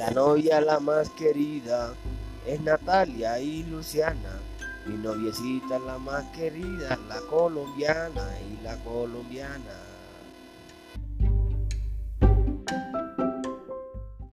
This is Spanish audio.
La novia la más querida es Natalia y Luciana. Mi noviecita la más querida, la colombiana y la colombiana.